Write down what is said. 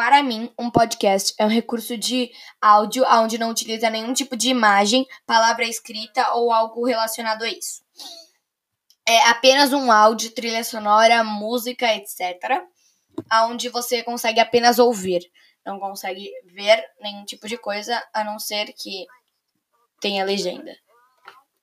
Para mim, um podcast é um recurso de áudio onde não utiliza nenhum tipo de imagem, palavra escrita ou algo relacionado a isso. É apenas um áudio, trilha sonora, música, etc. Onde você consegue apenas ouvir. Não consegue ver nenhum tipo de coisa, a não ser que tenha legenda.